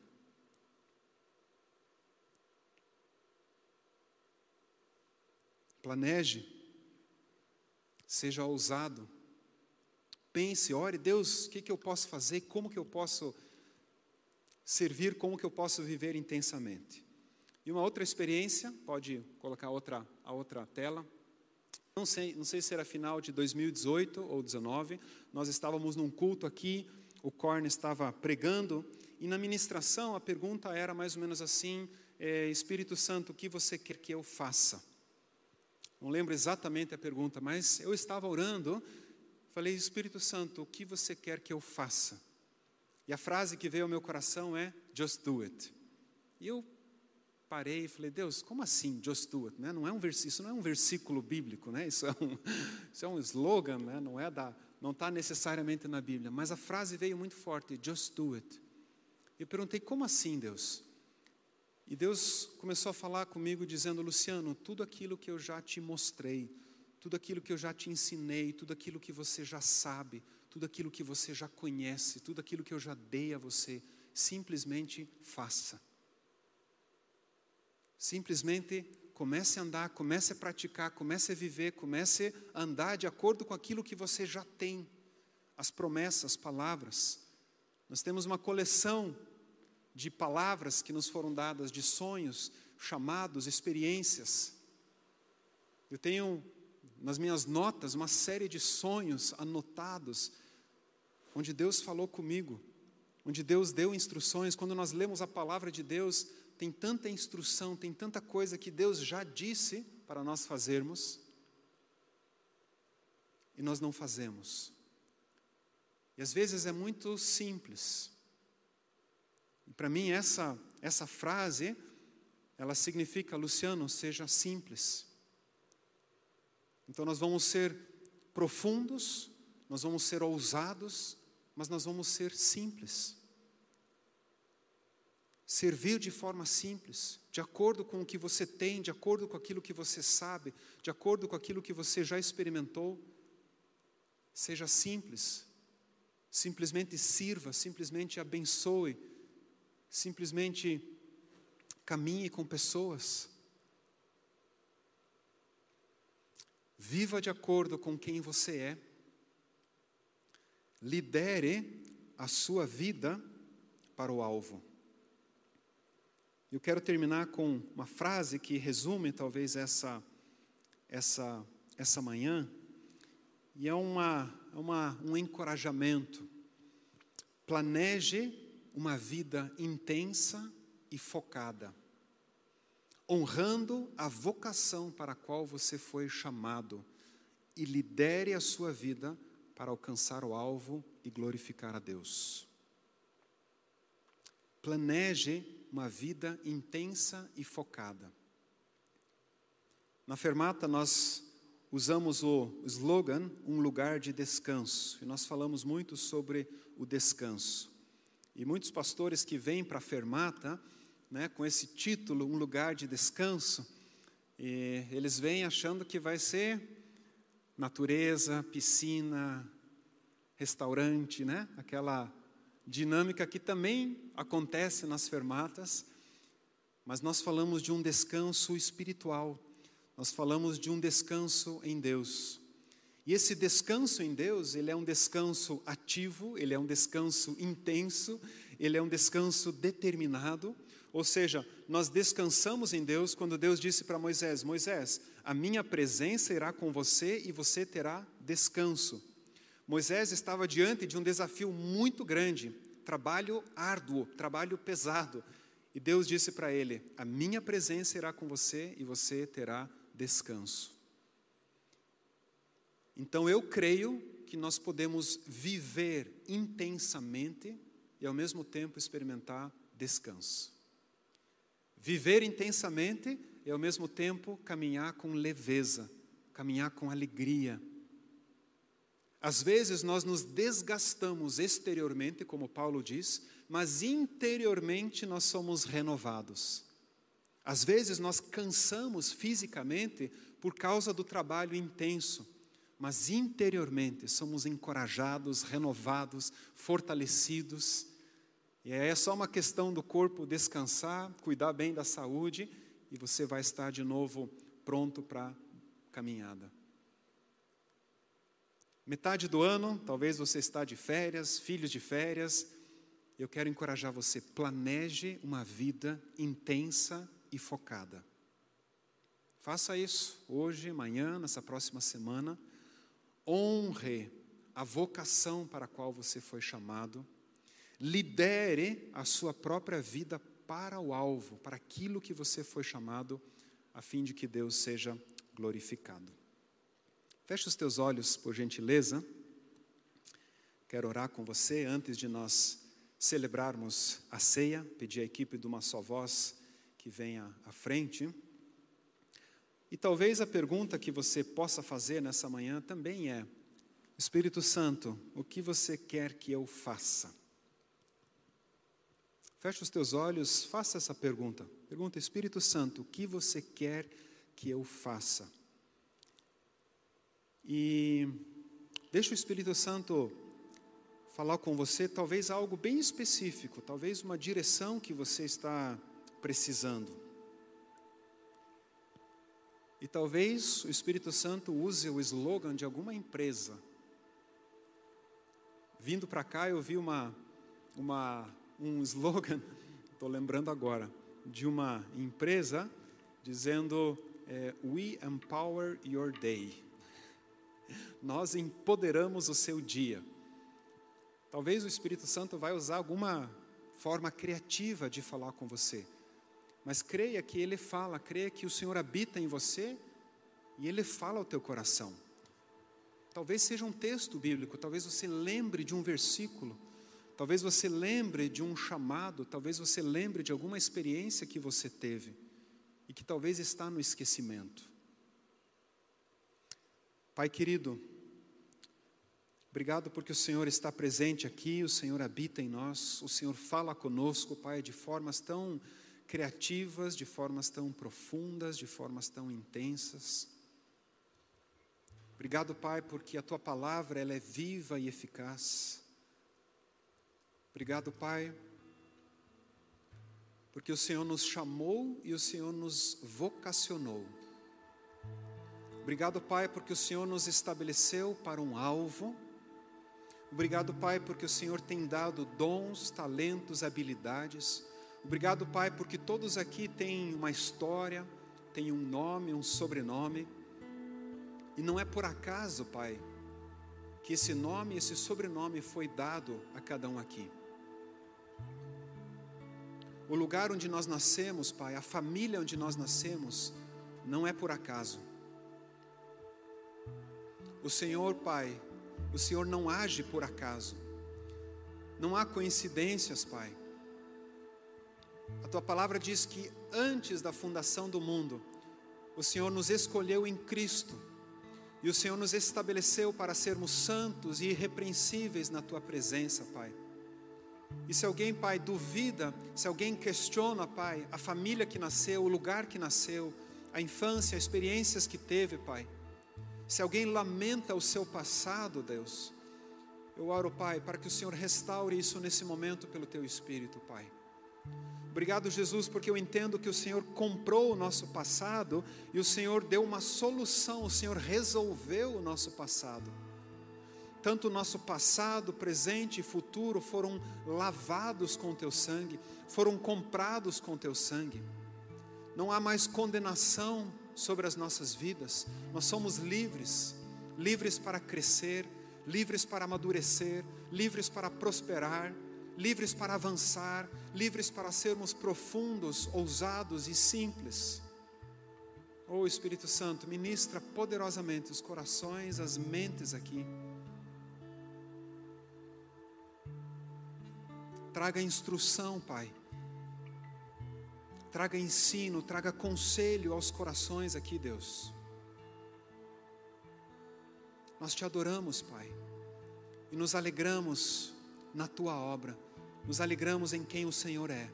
Planeje, seja ousado, pense, ore, Deus, o que, que eu posso fazer, como que eu posso servir, como que eu posso viver intensamente. E uma outra experiência, pode colocar outra, a outra tela, não sei, não sei se era final de 2018 ou 2019, nós estávamos num culto aqui, o Corn estava pregando, e na ministração a pergunta era mais ou menos assim: é, Espírito Santo, o que você quer que eu faça? Não lembro exatamente a pergunta, mas eu estava orando, falei, Espírito Santo, o que você quer que eu faça? E a frase que veio ao meu coração é, just do it. E eu parei e falei, Deus, como assim, just do it? Né? Não é um isso não é um versículo bíblico, né? isso, é um, <laughs> isso é um slogan, né? não é da, não está necessariamente na Bíblia, mas a frase veio muito forte, just do it. Eu perguntei, como assim, Deus? E Deus começou a falar comigo dizendo: Luciano, tudo aquilo que eu já te mostrei, tudo aquilo que eu já te ensinei, tudo aquilo que você já sabe, tudo aquilo que você já conhece, tudo aquilo que eu já dei a você, simplesmente faça. Simplesmente comece a andar, comece a praticar, comece a viver, comece a andar de acordo com aquilo que você já tem, as promessas, as palavras. Nós temos uma coleção de palavras que nos foram dadas, de sonhos, chamados, experiências. Eu tenho nas minhas notas uma série de sonhos anotados, onde Deus falou comigo, onde Deus deu instruções. Quando nós lemos a palavra de Deus, tem tanta instrução, tem tanta coisa que Deus já disse para nós fazermos, e nós não fazemos. E às vezes é muito simples. Para mim, essa, essa frase, ela significa, Luciano, seja simples. Então, nós vamos ser profundos, nós vamos ser ousados, mas nós vamos ser simples. Servir de forma simples, de acordo com o que você tem, de acordo com aquilo que você sabe, de acordo com aquilo que você já experimentou. Seja simples, simplesmente sirva, simplesmente abençoe, simplesmente caminhe com pessoas. Viva de acordo com quem você é. Lidere a sua vida para o alvo. Eu quero terminar com uma frase que resume talvez essa essa essa manhã e é uma, é uma um encorajamento. Planeje uma vida intensa e focada, honrando a vocação para a qual você foi chamado e lidere a sua vida para alcançar o alvo e glorificar a Deus. Planeje uma vida intensa e focada. Na Fermata, nós usamos o slogan Um lugar de descanso, e nós falamos muito sobre o descanso. E muitos pastores que vêm para a Fermata, né, com esse título, Um lugar de descanso, eles vêm achando que vai ser natureza, piscina, restaurante, né? aquela dinâmica que também acontece nas fermatas, mas nós falamos de um descanso espiritual, nós falamos de um descanso em Deus. E esse descanso em Deus, ele é um descanso ativo, ele é um descanso intenso, ele é um descanso determinado, ou seja, nós descansamos em Deus quando Deus disse para Moisés: Moisés, a minha presença irá com você e você terá descanso. Moisés estava diante de um desafio muito grande, trabalho árduo, trabalho pesado. E Deus disse para ele: A minha presença irá com você e você terá descanso. Então eu creio que nós podemos viver intensamente e ao mesmo tempo experimentar descanso. Viver intensamente e ao mesmo tempo caminhar com leveza, caminhar com alegria às vezes nós nos desgastamos exteriormente, como Paulo diz, mas interiormente nós somos renovados. Às vezes nós cansamos fisicamente por causa do trabalho intenso, mas interiormente somos encorajados, renovados, fortalecidos. E é só uma questão do corpo descansar, cuidar bem da saúde e você vai estar de novo pronto para caminhada. Metade do ano, talvez você está de férias, filhos de férias. Eu quero encorajar você, planeje uma vida intensa e focada. Faça isso hoje, amanhã, nessa próxima semana. Honre a vocação para a qual você foi chamado. Lidere a sua própria vida para o alvo, para aquilo que você foi chamado, a fim de que Deus seja glorificado. Feche os teus olhos, por gentileza. Quero orar com você antes de nós celebrarmos a ceia. Pedir à equipe de uma só voz que venha à frente. E talvez a pergunta que você possa fazer nessa manhã também é: Espírito Santo, o que você quer que eu faça? Feche os teus olhos, faça essa pergunta. Pergunta, Espírito Santo, o que você quer que eu faça? E deixa o Espírito Santo falar com você, talvez algo bem específico, talvez uma direção que você está precisando. E talvez o Espírito Santo use o slogan de alguma empresa. Vindo para cá, eu vi uma, uma, um slogan, <laughs> estou lembrando agora, de uma empresa dizendo: é, We empower your day nós empoderamos o seu dia. Talvez o Espírito Santo vai usar alguma forma criativa de falar com você, mas creia que Ele fala, creia que o Senhor habita em você e Ele fala ao teu coração. Talvez seja um texto bíblico, talvez você lembre de um versículo, talvez você lembre de um chamado, talvez você lembre de alguma experiência que você teve e que talvez está no esquecimento. Pai querido, obrigado porque o Senhor está presente aqui, o Senhor habita em nós, o Senhor fala conosco, Pai, de formas tão criativas, de formas tão profundas, de formas tão intensas. Obrigado, Pai, porque a tua palavra ela é viva e eficaz. Obrigado, Pai, porque o Senhor nos chamou e o Senhor nos vocacionou Obrigado, Pai, porque o Senhor nos estabeleceu para um alvo. Obrigado, Pai, porque o Senhor tem dado dons, talentos, habilidades. Obrigado, Pai, porque todos aqui têm uma história, têm um nome, um sobrenome. E não é por acaso, Pai, que esse nome, esse sobrenome foi dado a cada um aqui. O lugar onde nós nascemos, Pai, a família onde nós nascemos, não é por acaso. O Senhor, Pai, o Senhor não age por acaso. Não há coincidências, Pai. A tua palavra diz que antes da fundação do mundo, o Senhor nos escolheu em Cristo e o Senhor nos estabeleceu para sermos santos e irrepreensíveis na tua presença, Pai. E se alguém, Pai, duvida, se alguém questiona, Pai, a família que nasceu, o lugar que nasceu, a infância, as experiências que teve, Pai. Se alguém lamenta o seu passado, Deus, eu oro, Pai, para que o Senhor restaure isso nesse momento pelo teu Espírito, Pai. Obrigado, Jesus, porque eu entendo que o Senhor comprou o nosso passado e o Senhor deu uma solução, o Senhor resolveu o nosso passado. Tanto o nosso passado, presente e futuro foram lavados com teu sangue, foram comprados com teu sangue. Não há mais condenação sobre as nossas vidas, nós somos livres livres para crescer, livres para amadurecer, livres para prosperar livres para avançar, livres para sermos profundos, ousados e simples. Oh Espírito Santo, ministra poderosamente os corações, as mentes aqui. Traga instrução, Pai. Traga ensino, traga conselho aos corações aqui, Deus. Nós te adoramos, Pai, e nos alegramos na tua obra nos alegramos em quem o Senhor é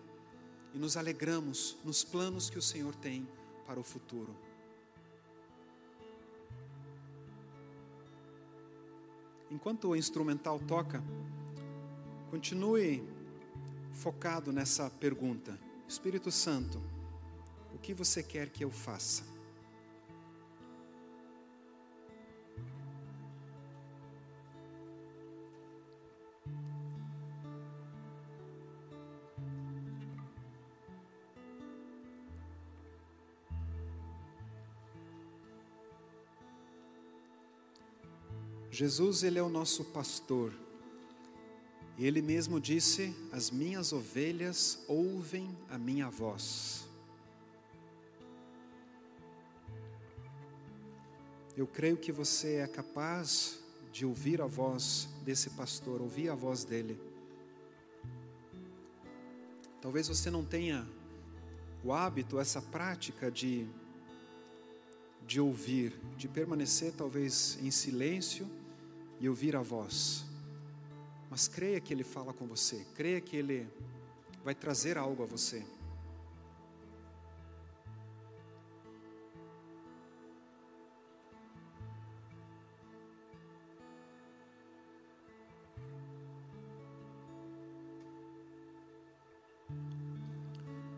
e nos alegramos nos planos que o Senhor tem para o futuro. Enquanto o instrumental toca, continue focado nessa pergunta: Espírito Santo, o que você quer que eu faça? Jesus, ele é o nosso pastor. E ele mesmo disse: As minhas ovelhas ouvem a minha voz. Eu creio que você é capaz de ouvir a voz desse pastor, ouvir a voz dele. Talvez você não tenha o hábito, essa prática de, de ouvir, de permanecer talvez em silêncio e ouvir a voz. Mas creia que Ele fala com você, creia que Ele vai trazer algo a você.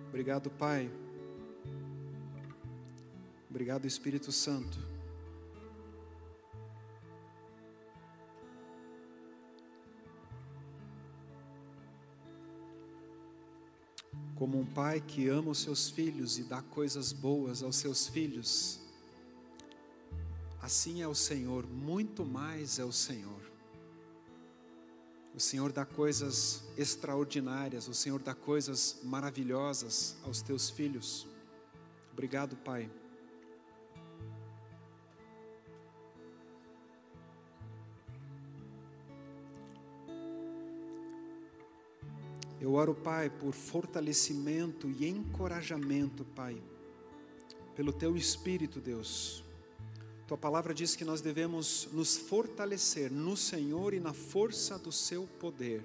Obrigado, Pai. Obrigado, Espírito Santo. Como um pai que ama os seus filhos e dá coisas boas aos seus filhos, assim é o Senhor, muito mais é o Senhor. O Senhor dá coisas extraordinárias, o Senhor dá coisas maravilhosas aos teus filhos. Obrigado, Pai. Eu oro, Pai, por fortalecimento e encorajamento, Pai, pelo Teu Espírito, Deus. Tua palavra diz que nós devemos nos fortalecer no Senhor e na força do Seu poder.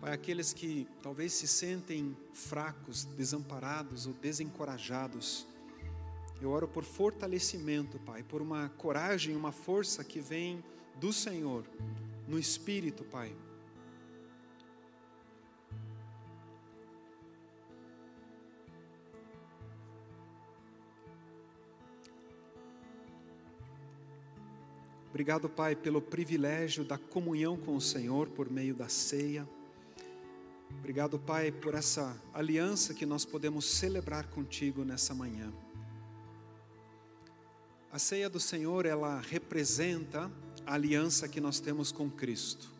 Pai, aqueles que talvez se sentem fracos, desamparados ou desencorajados, eu oro por fortalecimento, Pai, por uma coragem, uma força que vem do Senhor, no Espírito, Pai Obrigado, Pai, pelo privilégio da comunhão com o Senhor por meio da ceia. Obrigado, Pai, por essa aliança que nós podemos celebrar contigo nessa manhã. A ceia do Senhor, ela representa a aliança que nós temos com Cristo.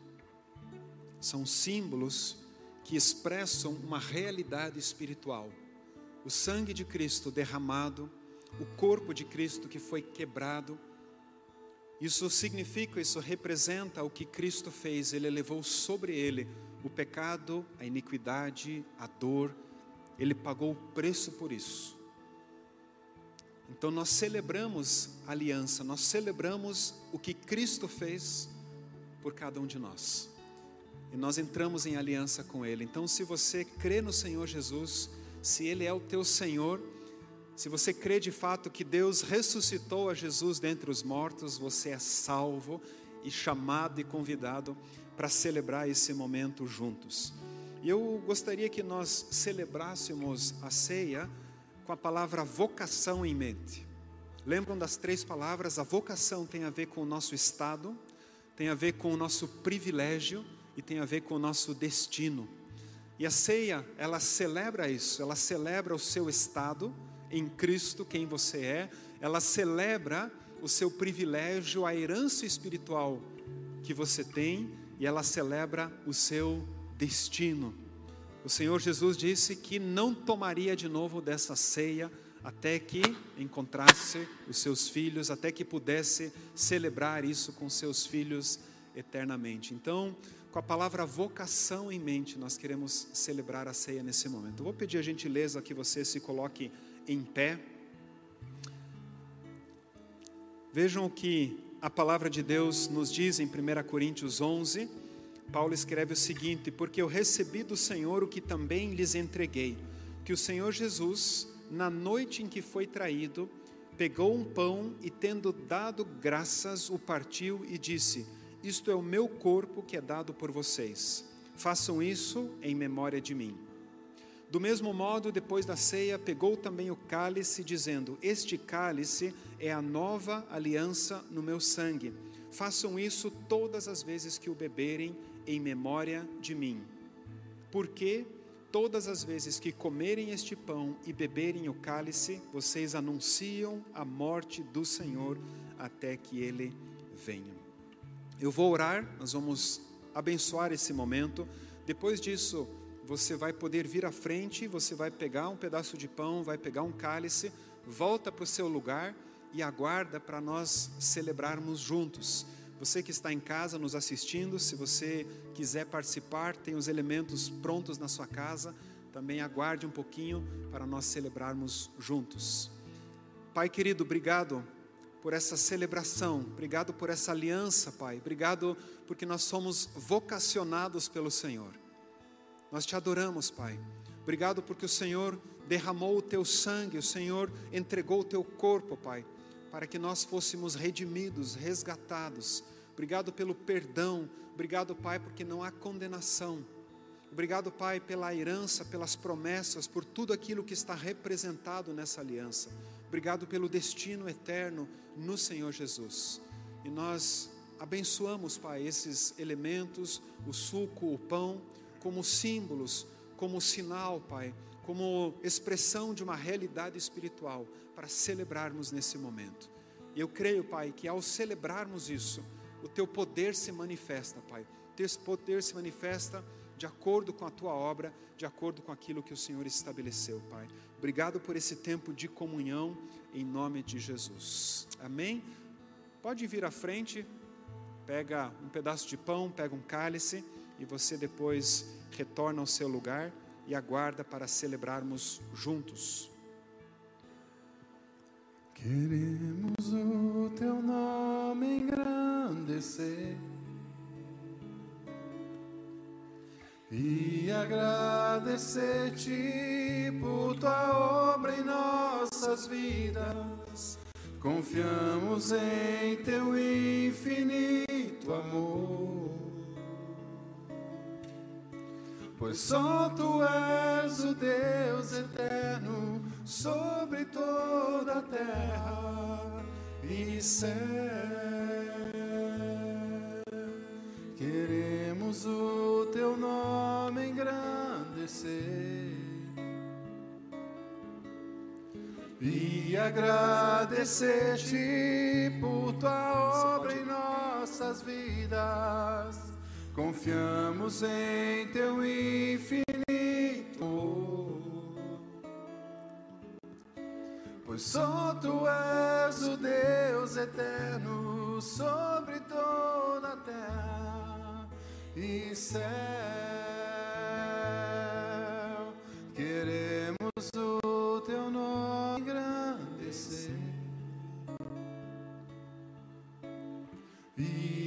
São símbolos que expressam uma realidade espiritual. O sangue de Cristo derramado, o corpo de Cristo que foi quebrado. Isso significa, isso representa o que Cristo fez. Ele levou sobre ele o pecado, a iniquidade, a dor. Ele pagou o preço por isso. Então nós celebramos a aliança, nós celebramos o que Cristo fez por cada um de nós. E nós entramos em aliança com Ele. Então, se você crê no Senhor Jesus, se Ele é o teu Senhor, se você crê de fato que Deus ressuscitou a Jesus dentre os mortos, você é salvo e chamado e convidado para celebrar esse momento juntos. E eu gostaria que nós celebrássemos a ceia com a palavra vocação em mente. Lembram das três palavras? A vocação tem a ver com o nosso estado, tem a ver com o nosso privilégio e tem a ver com o nosso destino. E a ceia, ela celebra isso, ela celebra o seu estado em Cristo, quem você é, ela celebra o seu privilégio, a herança espiritual que você tem, e ela celebra o seu destino. O Senhor Jesus disse que não tomaria de novo dessa ceia até que encontrasse os seus filhos, até que pudesse celebrar isso com seus filhos eternamente. Então, com a palavra vocação em mente, nós queremos celebrar a ceia nesse momento. Eu vou pedir a gentileza que você se coloque em pé. Vejam o que a palavra de Deus nos diz em 1 Coríntios 11 Paulo escreve o seguinte: Porque eu recebi do Senhor o que também lhes entreguei, que o Senhor Jesus, na noite em que foi traído, pegou um pão e, tendo dado graças, o partiu e disse: Isto é o meu corpo que é dado por vocês. Façam isso em memória de mim. Do mesmo modo, depois da ceia, pegou também o cálice, dizendo: Este cálice é a nova aliança no meu sangue. Façam isso todas as vezes que o beberem em memória de mim. Porque todas as vezes que comerem este pão e beberem o cálice, vocês anunciam a morte do Senhor até que ele venha. Eu vou orar, nós vamos abençoar esse momento. Depois disso, você vai poder vir à frente, você vai pegar um pedaço de pão, vai pegar um cálice, volta para o seu lugar e aguarda para nós celebrarmos juntos. Você que está em casa nos assistindo, se você quiser participar, tem os elementos prontos na sua casa. Também aguarde um pouquinho para nós celebrarmos juntos. Pai querido, obrigado por essa celebração, obrigado por essa aliança, Pai. Obrigado porque nós somos vocacionados pelo Senhor. Nós te adoramos, Pai. Obrigado porque o Senhor derramou o teu sangue, o Senhor entregou o teu corpo, Pai para que nós fôssemos redimidos, resgatados. Obrigado pelo perdão, obrigado, Pai, porque não há condenação. Obrigado, Pai, pela herança, pelas promessas, por tudo aquilo que está representado nessa aliança. Obrigado pelo destino eterno no Senhor Jesus. E nós abençoamos, Pai, esses elementos, o suco, o pão, como símbolos, como sinal, Pai, como expressão de uma realidade espiritual para celebrarmos nesse momento. E eu creio, Pai, que ao celebrarmos isso, o teu poder se manifesta, Pai. Teu poder se manifesta de acordo com a tua obra, de acordo com aquilo que o Senhor estabeleceu, Pai. Obrigado por esse tempo de comunhão, em nome de Jesus. Amém? Pode vir à frente, pega um pedaço de pão, pega um cálice e você depois retorna ao seu lugar e aguarda para celebrarmos juntos. Queremos o teu nome engrandecer e agradecer-te por tua obra em nossas vidas. Confiamos em teu infinito amor. Pois só tu és o Deus eterno sobre toda a terra e céu. Queremos o teu nome engrandecer e agradecer-te por tua obra em nossas vidas. Confiamos em teu infinito, pois só tu és o Deus eterno sobre toda a terra e céu. Queremos o teu nome engrandecer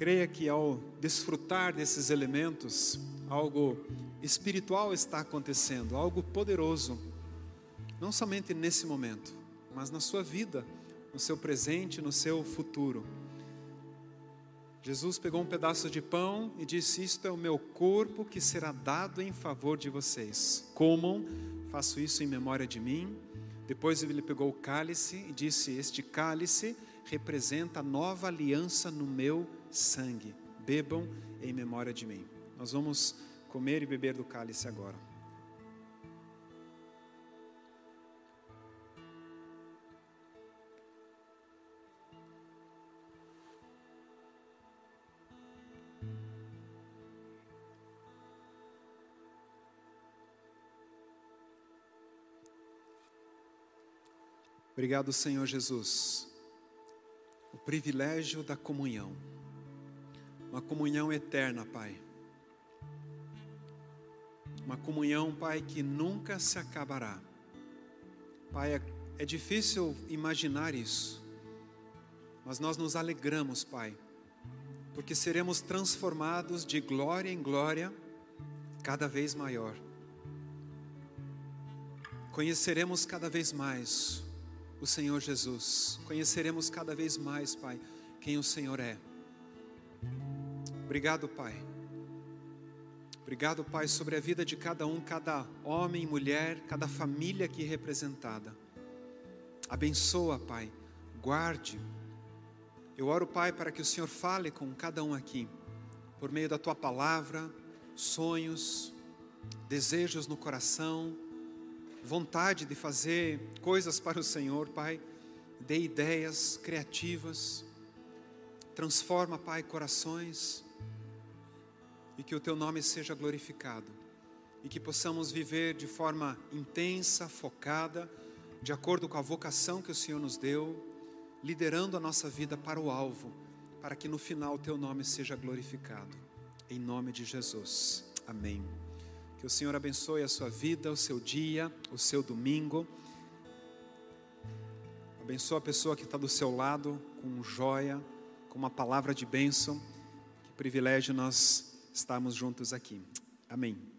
Creia que ao desfrutar desses elementos, algo espiritual está acontecendo, algo poderoso, não somente nesse momento, mas na sua vida, no seu presente, no seu futuro. Jesus pegou um pedaço de pão e disse: Isto é o meu corpo que será dado em favor de vocês. Comam, faço isso em memória de mim. Depois ele pegou o cálice e disse: Este cálice representa a nova aliança no meu sangue. Bebam em memória de mim. Nós vamos comer e beber do cálice agora. Obrigado, Senhor Jesus. O privilégio da comunhão. Uma comunhão eterna, Pai. Uma comunhão, Pai, que nunca se acabará. Pai, é, é difícil imaginar isso, mas nós nos alegramos, Pai, porque seremos transformados de glória em glória cada vez maior. Conheceremos cada vez mais o Senhor Jesus, conheceremos cada vez mais, Pai, quem o Senhor é. Obrigado, Pai. Obrigado, Pai, sobre a vida de cada um, cada homem, mulher, cada família aqui representada. Abençoa, Pai, guarde. Eu oro, Pai, para que o Senhor fale com cada um aqui, por meio da tua palavra, sonhos, desejos no coração, vontade de fazer coisas para o Senhor, Pai. Dê ideias criativas. Transforma, Pai, corações. E que o Teu nome seja glorificado. E que possamos viver de forma intensa, focada, de acordo com a vocação que o Senhor nos deu, liderando a nossa vida para o alvo, para que no final o Teu nome seja glorificado. Em nome de Jesus. Amém. Que o Senhor abençoe a sua vida, o seu dia, o seu domingo. Abençoa a pessoa que está do seu lado com joia, com uma palavra de bênção. Que privilégio nós estarmos juntos aqui. Amém.